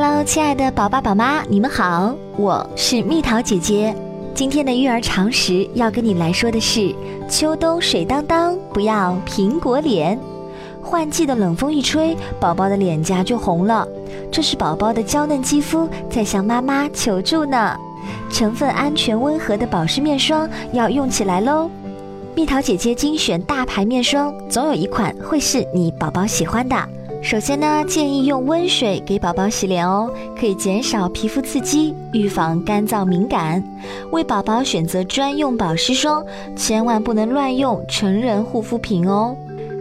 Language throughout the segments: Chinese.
Hello，亲爱的宝爸宝妈，你们好，我是蜜桃姐姐。今天的育儿常识要跟你来说的是：秋冬水当当，不要苹果脸。换季的冷风一吹，宝宝的脸颊就红了，这是宝宝的娇嫩肌肤在向妈妈求助呢。成分安全温和的保湿面霜要用起来喽。蜜桃姐姐精选大牌面霜，总有一款会是你宝宝喜欢的。首先呢，建议用温水给宝宝洗脸哦，可以减少皮肤刺激，预防干燥敏感。为宝宝选择专用保湿霜，千万不能乱用成人护肤品哦。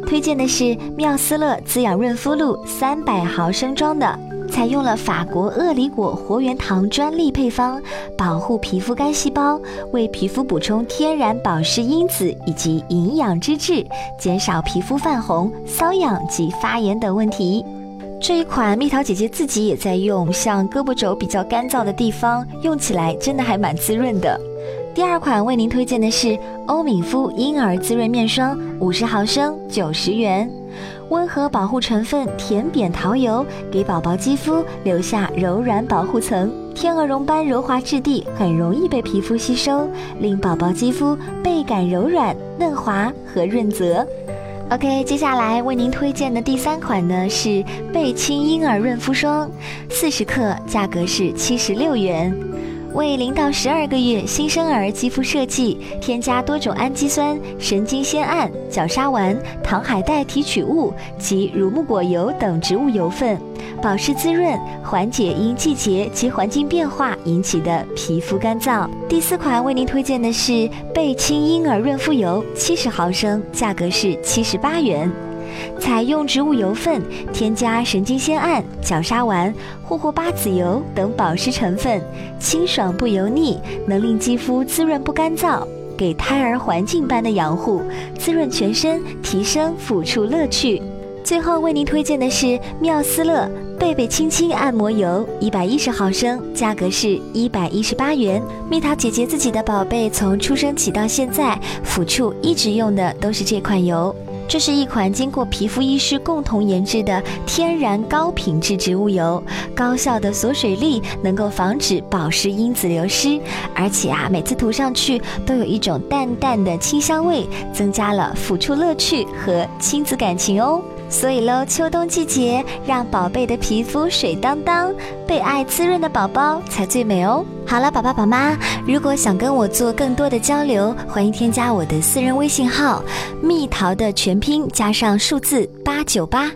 推荐的是妙思乐滋养润肤露三百毫升装的。采用了法国鳄梨果活源糖专利配方，保护皮肤干细胞，为皮肤补充天然保湿因子以及营养脂质，减少皮肤泛红、瘙痒及发炎等问题。这一款蜜桃姐姐自己也在用，像胳膊肘比较干燥的地方，用起来真的还蛮滋润的。第二款为您推荐的是欧敏肤婴儿滋润面霜，五十毫升，九十元。温和保护成分甜扁桃油，给宝宝肌肤留下柔软保护层。天鹅绒般柔滑质地，很容易被皮肤吸收，令宝宝肌肤倍感柔软、嫩滑和润泽。OK，接下来为您推荐的第三款呢是贝亲婴儿润肤霜，四十克，价格是七十六元。为零到十二个月新生儿肌肤设计，添加多种氨基酸、神经酰胺、角鲨烷、糖海带提取物及乳木果油等植物油分，保湿滋润，缓解因季节及环境变化引起的皮肤干燥。第四款为您推荐的是贝亲婴儿润肤油，七十毫升，价格是七十八元。采用植物油分，添加神经酰胺、角鲨烷、霍霍巴籽油等保湿成分，清爽不油腻，能令肌肤滋润不干燥，给胎儿环境般的养护，滋润全身，提升抚触乐趣。最后为您推荐的是妙思乐贝贝亲亲按摩油，一百一十毫升，价格是一百一十八元。蜜桃姐姐自己的宝贝从出生起到现在，抚触一直用的都是这款油。这是一款经过皮肤医师共同研制的天然高品质植物油，高效的锁水力能够防止保湿因子流失，而且啊，每次涂上去都有一种淡淡的清香味，增加了抚触乐趣和亲子感情哦。所以喽，秋冬季节让宝贝的皮肤水当当，被爱滋润的宝宝才最美哦。好了，宝宝宝妈，如果想跟我做更多的交流，欢迎添加我的私人微信号“蜜桃”的全拼加上数字八九八。